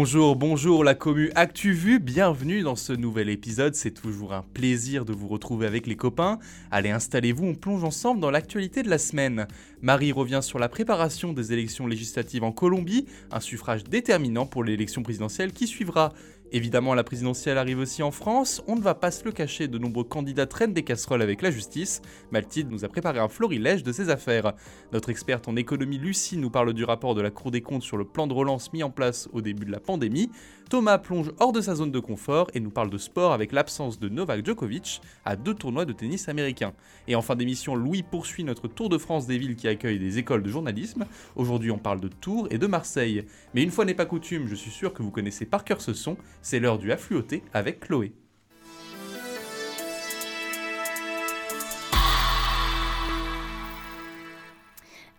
Bonjour, bonjour la commu ActuVu, bienvenue dans ce nouvel épisode, c'est toujours un plaisir de vous retrouver avec les copains. Allez, installez-vous, on plonge ensemble dans l'actualité de la semaine. Marie revient sur la préparation des élections législatives en Colombie, un suffrage déterminant pour l'élection présidentielle qui suivra. Évidemment, la présidentielle arrive aussi en France. On ne va pas se le cacher, de nombreux candidats traînent des casseroles avec la justice. Mathilde nous a préparé un florilège de ses affaires. Notre experte en économie Lucie nous parle du rapport de la Cour des comptes sur le plan de relance mis en place au début de la pandémie. Thomas plonge hors de sa zone de confort et nous parle de sport avec l'absence de Novak Djokovic à deux tournois de tennis américains. Et en fin d'émission, Louis poursuit notre tour de France des villes qui accueillent des écoles de journalisme. Aujourd'hui, on parle de Tours et de Marseille. Mais une fois n'est pas coutume, je suis sûr que vous connaissez par cœur ce son, c'est l'heure du affluoté avec Chloé.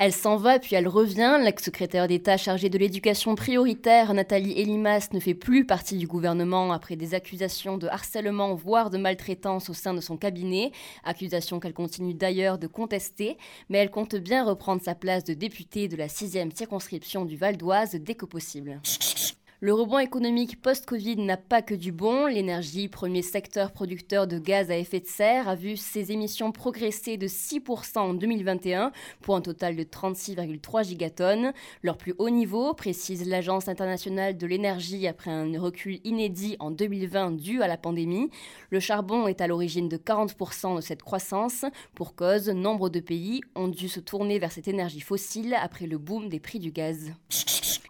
Elle s'en va puis elle revient. L'ex-secrétaire d'État chargée de l'éducation prioritaire, Nathalie Elimas, ne fait plus partie du gouvernement après des accusations de harcèlement, voire de maltraitance au sein de son cabinet. Accusations qu'elle continue d'ailleurs de contester, mais elle compte bien reprendre sa place de députée de la 6e circonscription du Val d'Oise dès que possible. Le rebond économique post-Covid n'a pas que du bon. L'énergie, premier secteur producteur de gaz à effet de serre, a vu ses émissions progresser de 6% en 2021 pour un total de 36,3 gigatonnes. Leur plus haut niveau, précise l'Agence internationale de l'énergie après un recul inédit en 2020 dû à la pandémie. Le charbon est à l'origine de 40% de cette croissance. Pour cause, nombre de pays ont dû se tourner vers cette énergie fossile après le boom des prix du gaz.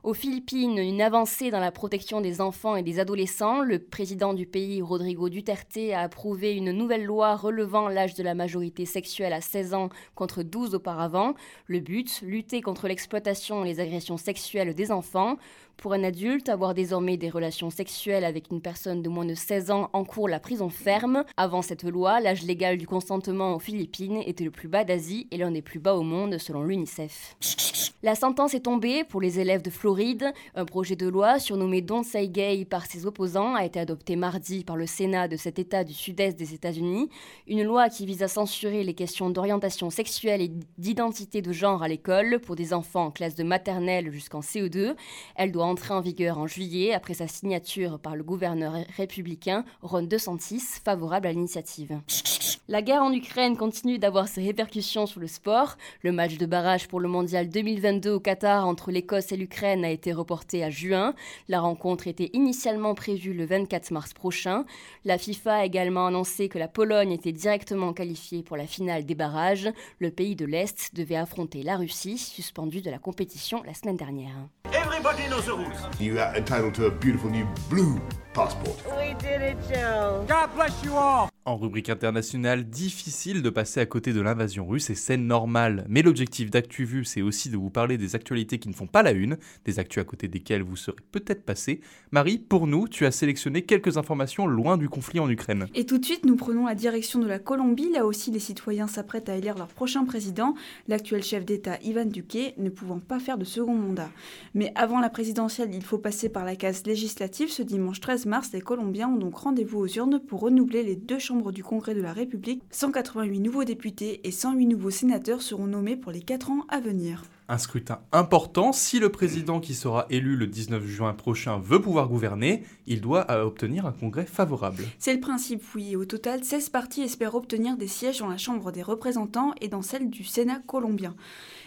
Aux Philippines, une avancée dans la protection des enfants et des adolescents. Le président du pays, Rodrigo Duterte, a approuvé une nouvelle loi relevant l'âge de la majorité sexuelle à 16 ans contre 12 auparavant. Le but, lutter contre l'exploitation et les agressions sexuelles des enfants. Pour un adulte, avoir désormais des relations sexuelles avec une personne de moins de 16 ans encourt la prison ferme. Avant cette loi, l'âge légal du consentement aux Philippines était le plus bas d'Asie et l'un des plus bas au monde selon l'UNICEF. La sentence est tombée pour les élèves de Floride. Un projet de loi surnommé Don't Say Gay par ses opposants a été adopté mardi par le Sénat de cet État du sud-est des États-Unis. Une loi qui vise à censurer les questions d'orientation sexuelle et d'identité de genre à l'école pour des enfants en classe de maternelle jusqu'en CE2. Elle doit entrer en vigueur en juillet après sa signature par le gouverneur républicain Ron DeSantis, favorable à l'initiative. La guerre en Ukraine continue d'avoir ses répercussions sur le sport. Le match de barrage pour le mondial 2022 au Qatar entre l'Écosse et l'Ukraine a été reporté à juin. La rencontre était initialement prévue le 24 mars prochain. La FIFA a également annoncé que la Pologne était directement qualifiée pour la finale des barrages. Le pays de l'Est devait affronter la Russie, suspendue de la compétition la semaine dernière. Everybody knows. You are entitled to a beautiful new blue passport. We did it, Joe. God bless you all. En rubrique internationale, difficile de passer à côté de l'invasion russe et c'est normal. Mais l'objectif d'ActuVu, c'est aussi de vous parler des actualités qui ne font pas la une, des actus à côté desquelles vous serez peut-être passé. Marie, pour nous, tu as sélectionné quelques informations loin du conflit en Ukraine. Et tout de suite, nous prenons la direction de la Colombie. Là aussi, les citoyens s'apprêtent à élire leur prochain président, l'actuel chef d'État Ivan Duque, ne pouvant pas faire de second mandat. Mais avant la présidentielle, il faut passer par la case législative. Ce dimanche 13 mars, les Colombiens ont donc rendez-vous aux urnes pour renouveler les deux chambres du Congrès de la République, 188 nouveaux députés et 108 nouveaux sénateurs seront nommés pour les 4 ans à venir. Un scrutin important, si le président qui sera élu le 19 juin prochain veut pouvoir gouverner, il doit obtenir un congrès favorable. C'est le principe, oui. Au total, 16 partis espèrent obtenir des sièges dans la Chambre des représentants et dans celle du Sénat colombien.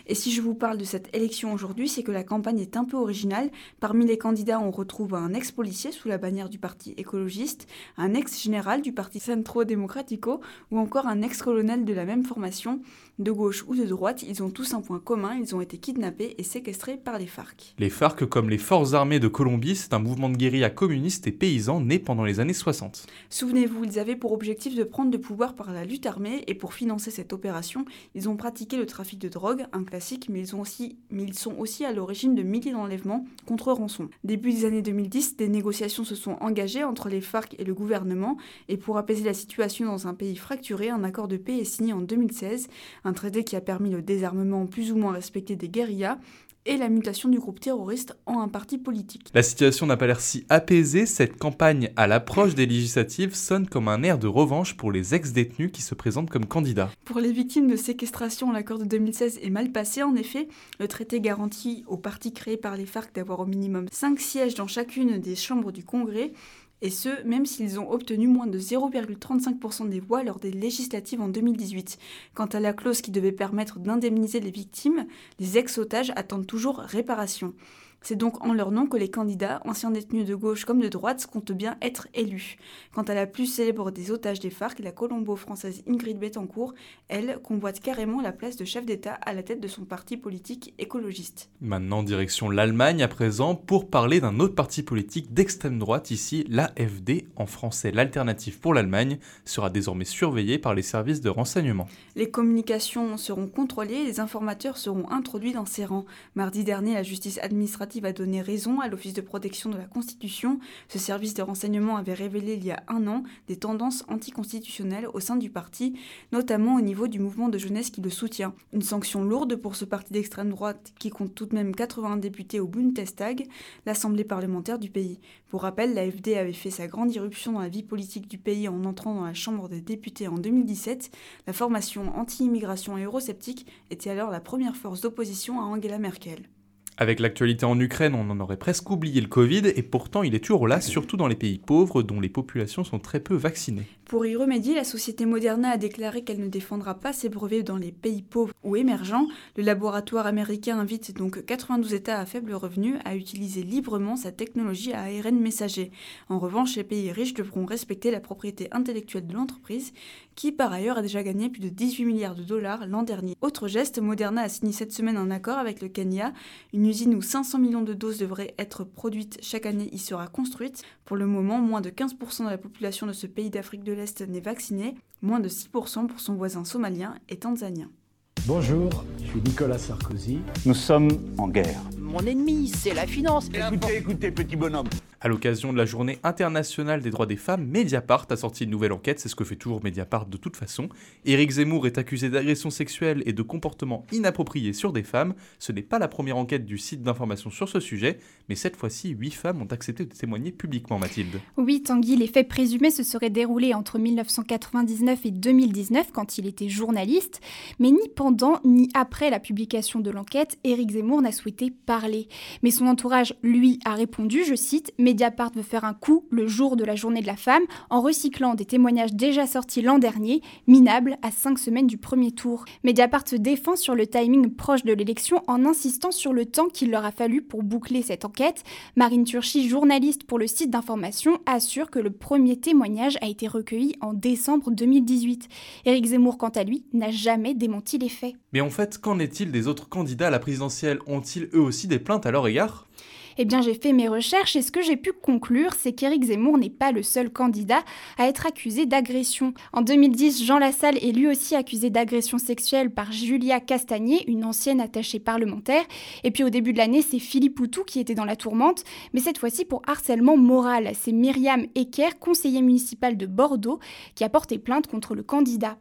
Et si je vous parle de cette élection aujourd'hui, c'est que la campagne est un peu originale. Parmi les candidats, on retrouve un ex-policier sous la bannière du parti écologiste, un ex-général du parti Centro Democratico ou encore un ex-colonel de la même formation, de gauche ou de droite. Ils ont tous un point commun, ils ont été kidnappés et séquestrés par les FARC. Les FARC, comme les forces armées de Colombie, c'est un mouvement de guérilla communiste et paysan né pendant les années 60. Souvenez-vous, ils avaient pour objectif de prendre le pouvoir par la lutte armée et pour financer cette opération, ils ont pratiqué le trafic de drogue, un classique, mais ils, ont aussi, mais ils sont aussi à l'origine de milliers d'enlèvements contre rançon. Début des années 2010, des négociations se sont engagées entre les FARC et le gouvernement, et pour apaiser la situation dans un pays fracturé, un accord de paix est signé en 2016, un traité qui a permis le désarmement plus ou moins respecté des guérillas, et la mutation du groupe terroriste en un parti politique. La situation n'a pas l'air si apaisée, cette campagne à l'approche des législatives sonne comme un air de revanche pour les ex-détenus qui se présentent comme candidats. Pour les victimes de séquestration, l'accord de 2016 est mal passé en effet. Le traité garantit aux partis créés par les FARC d'avoir au minimum 5 sièges dans chacune des chambres du Congrès et ce, même s'ils ont obtenu moins de 0,35% des voix lors des législatives en 2018. Quant à la clause qui devait permettre d'indemniser les victimes, les ex-otages attendent toujours réparation. C'est donc en leur nom que les candidats, anciens détenus de gauche comme de droite, comptent bien être élus. Quant à la plus célèbre des otages des FARC, la colombo-française Ingrid Betancourt, elle convoite carrément la place de chef d'État à la tête de son parti politique écologiste. Maintenant, direction l'Allemagne à présent pour parler d'un autre parti politique d'extrême droite, ici l'AFD, en français l'alternative pour l'Allemagne, sera désormais surveillée par les services de renseignement. Les communications seront contrôlées et les informateurs seront introduits dans ses rangs. Mardi dernier, la justice administrative va donner raison à l'Office de protection de la Constitution. Ce service de renseignement avait révélé il y a un an des tendances anticonstitutionnelles au sein du parti, notamment au niveau du mouvement de jeunesse qui le soutient. Une sanction lourde pour ce parti d'extrême droite qui compte tout de même 80 députés au Bundestag, l'Assemblée parlementaire du pays. Pour rappel, l'AFD avait fait sa grande irruption dans la vie politique du pays en entrant dans la Chambre des députés en 2017. La formation anti-immigration et eurosceptique était alors la première force d'opposition à Angela Merkel. Avec l'actualité en Ukraine, on en aurait presque oublié le Covid, et pourtant il est toujours là, surtout dans les pays pauvres dont les populations sont très peu vaccinées. Pour y remédier, la société Moderna a déclaré qu'elle ne défendra pas ses brevets dans les pays pauvres ou émergents. Le laboratoire américain invite donc 92 États à faible revenu à utiliser librement sa technologie à ARN messager. En revanche, les pays riches devront respecter la propriété intellectuelle de l'entreprise, qui par ailleurs a déjà gagné plus de 18 milliards de dollars l'an dernier. Autre geste, Moderna a signé cette semaine un accord avec le Kenya. Une usine où 500 millions de doses devraient être produites chaque année y sera construite. Pour le moment, moins de 15% de la population de ce pays d'Afrique de l'Est n'est vacciné, moins de 6% pour son voisin somalien et tanzanien. Bonjour, je suis Nicolas Sarkozy. Nous sommes en guerre. Mon ennemi, c'est la finance. Écoutez, écoutez, petit bonhomme. À l'occasion de la journée internationale des droits des femmes, Mediapart a sorti une nouvelle enquête, c'est ce que fait toujours Mediapart de toute façon. Éric Zemmour est accusé d'agression sexuelle et de comportement inapproprié sur des femmes. Ce n'est pas la première enquête du site d'information sur ce sujet, mais cette fois-ci, huit femmes ont accepté de témoigner publiquement, Mathilde. Oui, Tanguy, les faits présumés se seraient déroulés entre 1999 et 2019 quand il était journaliste, mais ni pendant ni après la publication de l'enquête, Éric Zemmour n'a souhaité parler. Mais son entourage, lui, a répondu, je cite, Mediapart veut faire un coup le jour de la journée de la femme en recyclant des témoignages déjà sortis l'an dernier, minables à cinq semaines du premier tour. Mediapart se défend sur le timing proche de l'élection en insistant sur le temps qu'il leur a fallu pour boucler cette enquête. Marine Turchi, journaliste pour le site d'information, assure que le premier témoignage a été recueilli en décembre 2018. Éric Zemmour, quant à lui, n'a jamais démenti les faits. Mais en fait, qu'en est-il des autres candidats? À la présidentielle Ont-ils eux aussi plaintes à leur égard eh bien, j'ai fait mes recherches et ce que j'ai pu conclure, c'est qu'Éric Zemmour n'est pas le seul candidat à être accusé d'agression. En 2010, Jean Lassalle est lui aussi accusé d'agression sexuelle par Julia Castagnier, une ancienne attachée parlementaire. Et puis au début de l'année, c'est Philippe Poutou qui était dans la tourmente, mais cette fois-ci pour harcèlement moral. C'est Myriam Ecker, conseiller municipal de Bordeaux, qui a porté plainte contre le candidat.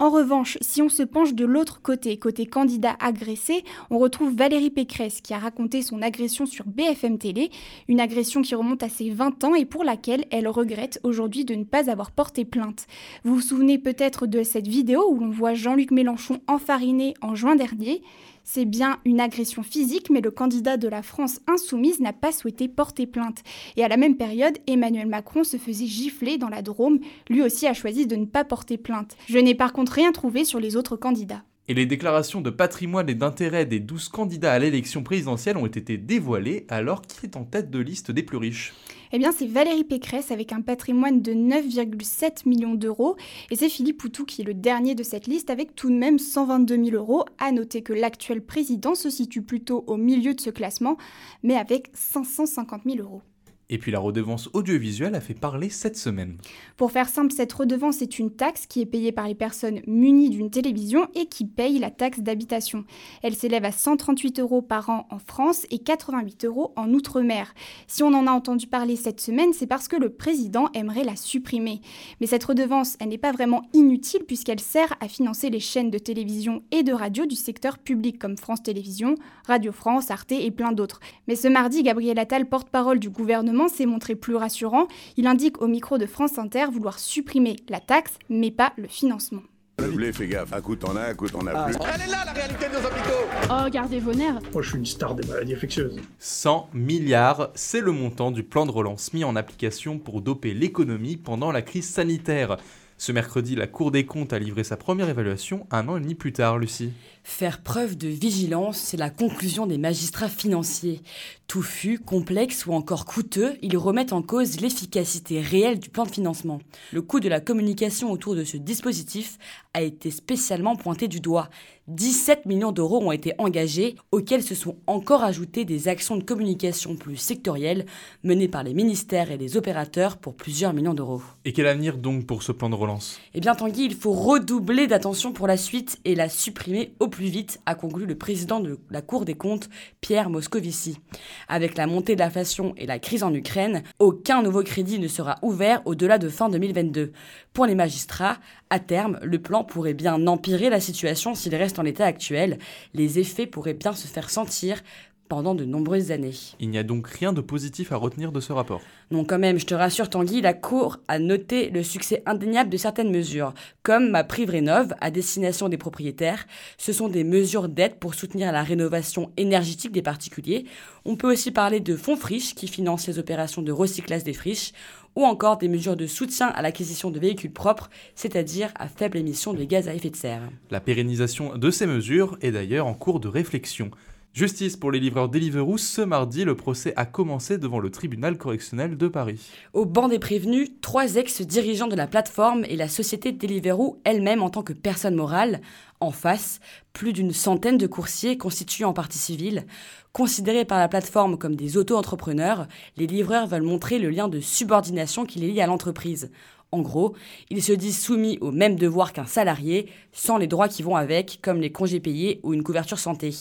En revanche, si on se penche de l'autre côté, côté candidat agressé, on retrouve Valérie Pécresse qui a raconté son agression sur BFM Télé, une agression qui remonte à ses 20 ans et pour laquelle elle regrette aujourd'hui de ne pas avoir porté plainte. Vous vous souvenez peut-être de cette vidéo où l'on voit Jean-Luc Mélenchon enfariné en juin dernier. C'est bien une agression physique, mais le candidat de la France insoumise n'a pas souhaité porter plainte. Et à la même période, Emmanuel Macron se faisait gifler dans la Drôme. Lui aussi a choisi de ne pas porter plainte. Je n'ai par contre rien trouvé sur les autres candidats. Et les déclarations de patrimoine et d'intérêt des 12 candidats à l'élection présidentielle ont été dévoilées, alors qui est en tête de liste des plus riches? Eh bien, c'est Valérie Pécresse avec un patrimoine de 9,7 millions d'euros. Et c'est Philippe Poutou qui est le dernier de cette liste avec tout de même 122 000 euros. À noter que l'actuel président se situe plutôt au milieu de ce classement, mais avec 550 000 euros. Et puis la redevance audiovisuelle a fait parler cette semaine. Pour faire simple, cette redevance est une taxe qui est payée par les personnes munies d'une télévision et qui payent la taxe d'habitation. Elle s'élève à 138 euros par an en France et 88 euros en Outre-mer. Si on en a entendu parler cette semaine, c'est parce que le président aimerait la supprimer. Mais cette redevance, elle n'est pas vraiment inutile puisqu'elle sert à financer les chaînes de télévision et de radio du secteur public comme France Télévisions, Radio France, Arte et plein d'autres. Mais ce mardi, Gabriel Attal, porte-parole du gouvernement, s'est montré plus rassurant. Il indique au micro de France Inter vouloir supprimer la taxe, mais pas le financement. Le blé, fais gaffe. Un coup t'en as, un coup t'en as plus. Elle est là la réalité de nos hôpitaux Oh, gardez vos nerfs Moi, je suis une star des maladies infectieuses. 100 milliards, c'est le montant du plan de relance mis en application pour doper l'économie pendant la crise sanitaire. Ce mercredi, la Cour des comptes a livré sa première évaluation un an et demi plus tard, Lucie. Faire preuve de vigilance, c'est la conclusion des magistrats financiers. Touffu, complexe ou encore coûteux, ils remettent en cause l'efficacité réelle du plan de financement. Le coût de la communication autour de ce dispositif a été spécialement pointé du doigt. 17 millions d'euros ont été engagés, auxquels se sont encore ajoutés des actions de communication plus sectorielles menées par les ministères et les opérateurs pour plusieurs millions d'euros. Et quel avenir donc pour ce plan de relance? Eh bien Tanguy, il faut redoubler d'attention pour la suite et la supprimer au plus vite, a conclu le président de la Cour des comptes, Pierre Moscovici. Avec la montée de l'inflation et la crise en Ukraine, aucun nouveau crédit ne sera ouvert au-delà de fin 2022. Pour les magistrats, à terme, le plan pourrait bien empirer la situation s'il reste en l'état actuel. Les effets pourraient bien se faire sentir pendant de nombreuses années. Il n'y a donc rien de positif à retenir de ce rapport. Non, quand même, je te rassure Tanguy, la Cour a noté le succès indéniable de certaines mesures, comme ma prime rénove à destination des propriétaires. Ce sont des mesures d'aide pour soutenir la rénovation énergétique des particuliers. On peut aussi parler de fonds friches qui financent les opérations de recyclage des friches, ou encore des mesures de soutien à l'acquisition de véhicules propres, c'est-à-dire à faible émission de gaz à effet de serre. La pérennisation de ces mesures est d'ailleurs en cours de réflexion. Justice pour les livreurs Deliveroo, ce mardi, le procès a commencé devant le tribunal correctionnel de Paris. Au banc des prévenus, trois ex-dirigeants de la plateforme et la société Deliveroo elle-même en tant que personne morale. En face, plus d'une centaine de coursiers constitués en partie civile. Considérés par la plateforme comme des auto-entrepreneurs, les livreurs veulent montrer le lien de subordination qui les lie à l'entreprise. En gros, ils se disent soumis aux mêmes devoirs qu'un salarié, sans les droits qui vont avec, comme les congés payés ou une couverture santé.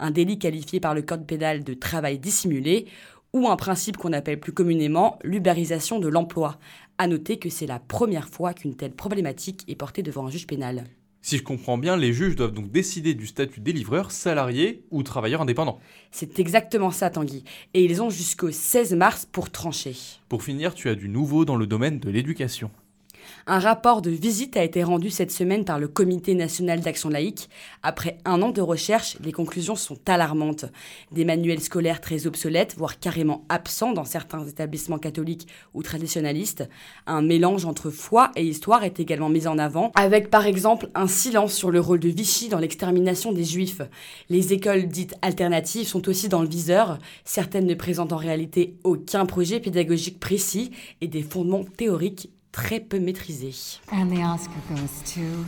Un délit qualifié par le code pénal de travail dissimulé, ou un principe qu'on appelle plus communément l'ubérisation de l'emploi. À noter que c'est la première fois qu'une telle problématique est portée devant un juge pénal. Si je comprends bien, les juges doivent donc décider du statut des livreurs, salariés ou travailleurs indépendants. C'est exactement ça, Tanguy. Et ils ont jusqu'au 16 mars pour trancher. Pour finir, tu as du nouveau dans le domaine de l'éducation. Un rapport de visite a été rendu cette semaine par le Comité national d'action laïque. Après un an de recherche, les conclusions sont alarmantes. Des manuels scolaires très obsolètes, voire carrément absents dans certains établissements catholiques ou traditionnalistes. Un mélange entre foi et histoire est également mis en avant, avec par exemple un silence sur le rôle de Vichy dans l'extermination des juifs. Les écoles dites alternatives sont aussi dans le viseur. Certaines ne présentent en réalité aucun projet pédagogique précis et des fondements théoriques très peu maîtrisé.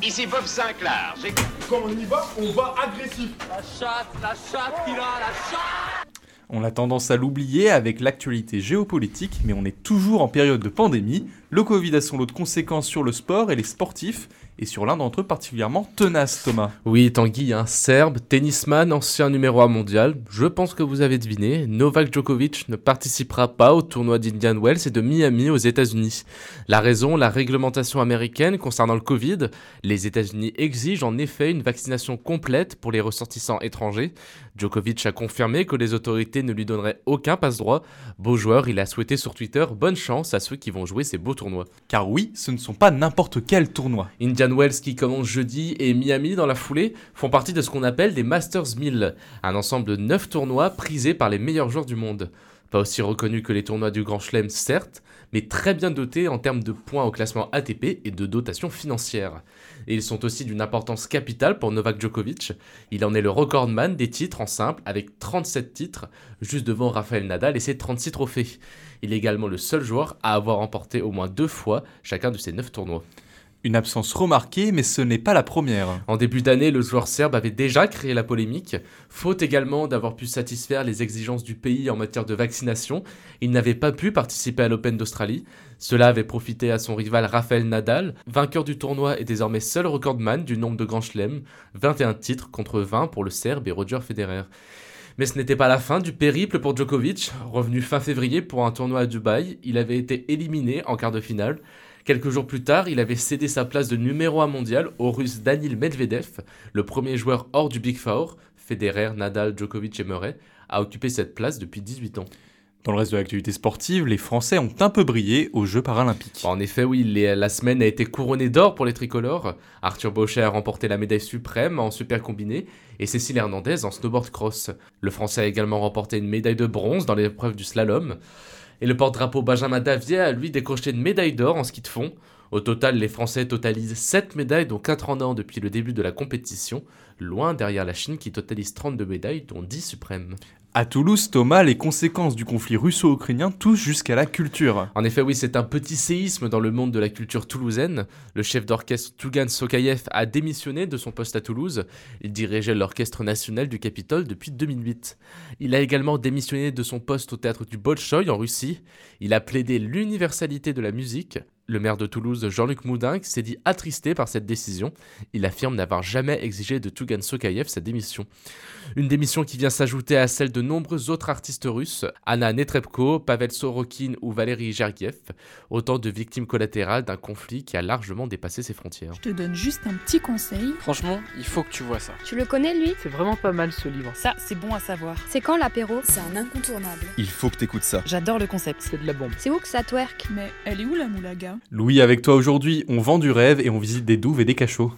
Ici Bob Sinclair, j'ai... Quand on y va, on va agressif. La chatte, la chatte, il a la chatte On a tendance à l'oublier avec l'actualité géopolitique, mais on est toujours en période de pandémie. Le Covid a son lot de conséquences sur le sport et les sportifs, et sur l'un d'entre eux particulièrement tenace, Thomas. Oui, Tanguy, un Serbe, tennisman, ancien numéro 1 mondial. Je pense que vous avez deviné, Novak Djokovic ne participera pas au tournoi d'Indian Wells et de Miami aux États-Unis. La raison, la réglementation américaine concernant le Covid. Les États-Unis exigent en effet une vaccination complète pour les ressortissants étrangers. Djokovic a confirmé que les autorités ne lui donneraient aucun passe-droit. Beau joueur, il a souhaité sur Twitter bonne chance à ceux qui vont jouer ces beaux tournois. Car oui, ce ne sont pas n'importe quel tournoi. Indian Wells qui commence jeudi et Miami dans la foulée font partie de ce qu'on appelle des Masters 1000, un ensemble de 9 tournois prisés par les meilleurs joueurs du monde. Pas aussi reconnus que les tournois du Grand Chelem, certes, mais très bien dotés en termes de points au classement ATP et de dotation financière. Ils sont aussi d'une importance capitale pour Novak Djokovic. Il en est le recordman des titres en simple avec 37 titres, juste devant Rafael Nadal et ses 36 trophées. Il est également le seul joueur à avoir remporté au moins deux fois chacun de ces 9 tournois. Une absence remarquée, mais ce n'est pas la première. En début d'année, le joueur serbe avait déjà créé la polémique, faute également d'avoir pu satisfaire les exigences du pays en matière de vaccination. Il n'avait pas pu participer à l'Open d'Australie. Cela avait profité à son rival Rafael Nadal, vainqueur du tournoi et désormais seul recordman du nombre de grands chelems, 21 titres contre 20 pour le Serbe et Roger Federer. Mais ce n'était pas la fin du périple pour Djokovic. Revenu fin février pour un tournoi à Dubaï, il avait été éliminé en quart de finale. Quelques jours plus tard, il avait cédé sa place de numéro 1 mondial au russe Danil Medvedev, le premier joueur hors du Big Four, Federer, Nadal, Djokovic et Murray, à occuper cette place depuis 18 ans. Dans le reste de l'actualité sportive, les Français ont un peu brillé aux Jeux paralympiques. En effet, oui, la semaine a été couronnée d'or pour les tricolores. Arthur Bauchet a remporté la médaille suprême en super combiné et Cécile Hernandez en snowboard cross. Le Français a également remporté une médaille de bronze dans l'épreuve du slalom. Et le porte-drapeau Benjamin Davier a lui décroché une médaille d'or en ski de fond. Au total, les Français totalisent 7 médailles, dont 4 en or depuis le début de la compétition, loin derrière la Chine qui totalise 32 médailles, dont 10 suprêmes. À Toulouse, Thomas, les conséquences du conflit russo-ukrainien touchent jusqu'à la culture. En effet, oui, c'est un petit séisme dans le monde de la culture toulousaine. Le chef d'orchestre Tougan Sokayev a démissionné de son poste à Toulouse. Il dirigeait l'orchestre national du Capitole depuis 2008. Il a également démissionné de son poste au théâtre du Bolchoï en Russie. Il a plaidé l'universalité de la musique. Le maire de Toulouse, Jean-Luc Moudin, s'est dit attristé par cette décision. Il affirme n'avoir jamais exigé de Tougan Sokayev sa démission. Une démission qui vient s'ajouter à celle de nombreux autres artistes russes, Anna Netrebko, Pavel Sorokin ou Valérie Gergiev, autant de victimes collatérales d'un conflit qui a largement dépassé ses frontières. Je te donne juste un petit conseil. Franchement, il faut que tu vois ça. Tu le connais lui? C'est vraiment pas mal ce livre. Ça, c'est bon à savoir. C'est quand l'apéro? C'est un incontournable. Il faut que t'écoutes ça. J'adore le concept. C'est de la bombe. C'est où que ça twerk? Mais elle est où la moulaga? Louis, avec toi aujourd'hui, on vend du rêve et on visite des douves et des cachots.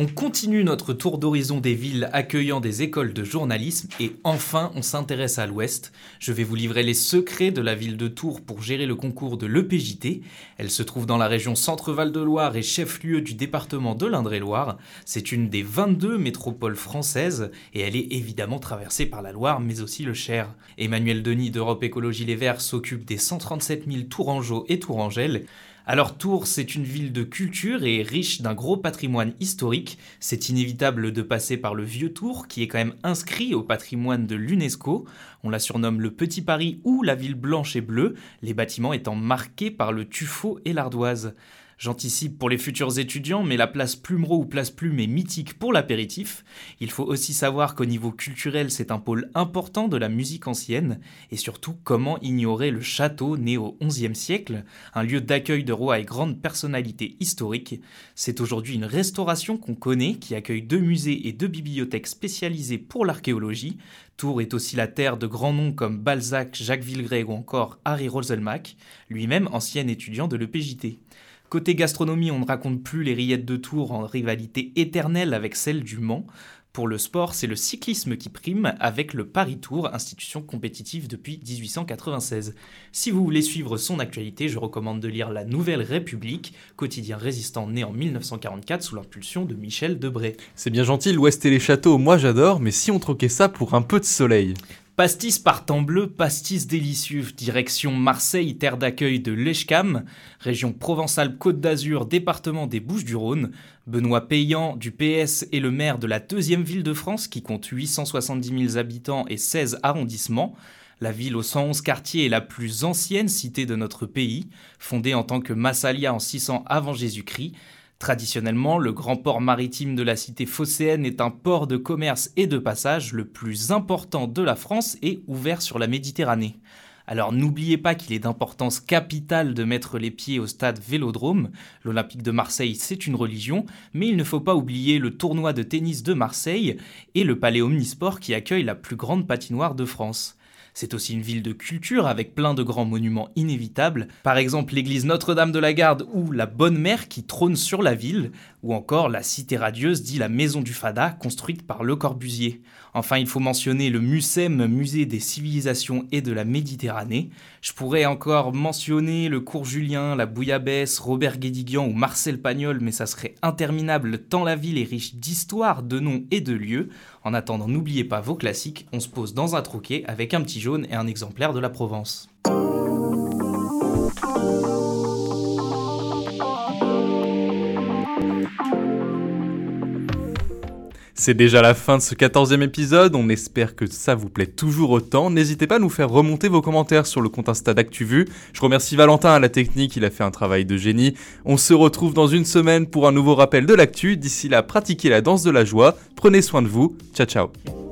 On continue notre tour d'horizon des villes accueillant des écoles de journalisme et enfin on s'intéresse à l'ouest. Je vais vous livrer les secrets de la ville de Tours pour gérer le concours de l'EPJT. Elle se trouve dans la région Centre-Val de Loire et chef-lieu du département de l'Indre-et-Loire. C'est une des 22 métropoles françaises et elle est évidemment traversée par la Loire mais aussi le Cher. Emmanuel Denis d'Europe Écologie Les Verts s'occupe des 137 000 Tourangeaux et Tourangelles. Alors Tours, c'est une ville de culture et riche d'un gros patrimoine historique. C'est inévitable de passer par le vieux Tours, qui est quand même inscrit au patrimoine de l'UNESCO. On la surnomme le Petit Paris ou la ville blanche et bleue, les bâtiments étant marqués par le tuffeau et l'ardoise. J'anticipe pour les futurs étudiants, mais la place Plumereau ou place Plume est mythique pour l'apéritif. Il faut aussi savoir qu'au niveau culturel, c'est un pôle important de la musique ancienne, et surtout comment ignorer le château né au XIe siècle, un lieu d'accueil de rois et grandes personnalités historiques. C'est aujourd'hui une restauration qu'on connaît, qui accueille deux musées et deux bibliothèques spécialisées pour l'archéologie. Tours est aussi la terre de grands noms comme Balzac, Jacques Villegreg ou encore Harry Roselmack, lui-même ancien étudiant de l'EPJT. Côté gastronomie, on ne raconte plus les rillettes de Tours en rivalité éternelle avec celle du Mans. Pour le sport, c'est le cyclisme qui prime avec le Paris Tour, institution compétitive depuis 1896. Si vous voulez suivre son actualité, je recommande de lire La Nouvelle République, quotidien résistant né en 1944 sous l'impulsion de Michel Debré. C'est bien gentil, l'Ouest et les châteaux, moi j'adore, mais si on troquait ça pour un peu de soleil? Pastis par temps bleu, pastis délicieux, direction Marseille, terre d'accueil de l'Eshcam, région Provence-Alpes-Côte d'Azur, département des Bouches-du-Rhône. Benoît Payan du PS est le maire de la deuxième ville de France qui compte 870 000 habitants et 16 arrondissements. La ville aux 111 quartiers est la plus ancienne cité de notre pays, fondée en tant que Massalia en 600 avant Jésus-Christ. Traditionnellement, le grand port maritime de la cité phocéenne est un port de commerce et de passage le plus important de la France et ouvert sur la Méditerranée. Alors n'oubliez pas qu'il est d'importance capitale de mettre les pieds au stade Vélodrome. L'Olympique de Marseille, c'est une religion, mais il ne faut pas oublier le tournoi de tennis de Marseille et le palais Omnisport qui accueille la plus grande patinoire de France. C'est aussi une ville de culture avec plein de grands monuments inévitables, par exemple l'église Notre-Dame de la Garde ou la Bonne Mère qui trône sur la ville, ou encore la cité radieuse dit la Maison du Fada construite par Le Corbusier. Enfin, il faut mentionner le MUSEM, Musée des civilisations et de la Méditerranée. Je pourrais encore mentionner le cours Julien, la Bouillabaisse, Robert Guédiguian ou Marcel Pagnol, mais ça serait interminable tant la ville est riche d'histoire, de noms et de lieux. En attendant, n'oubliez pas vos classiques, on se pose dans un troquet avec un petit jaune et un exemplaire de la Provence. C'est déjà la fin de ce 14e épisode, on espère que ça vous plaît toujours autant. N'hésitez pas à nous faire remonter vos commentaires sur le compte Insta d'ActuVu. Je remercie Valentin à la technique, il a fait un travail de génie. On se retrouve dans une semaine pour un nouveau rappel de l'actu. D'ici là, pratiquez la danse de la joie, prenez soin de vous, ciao ciao.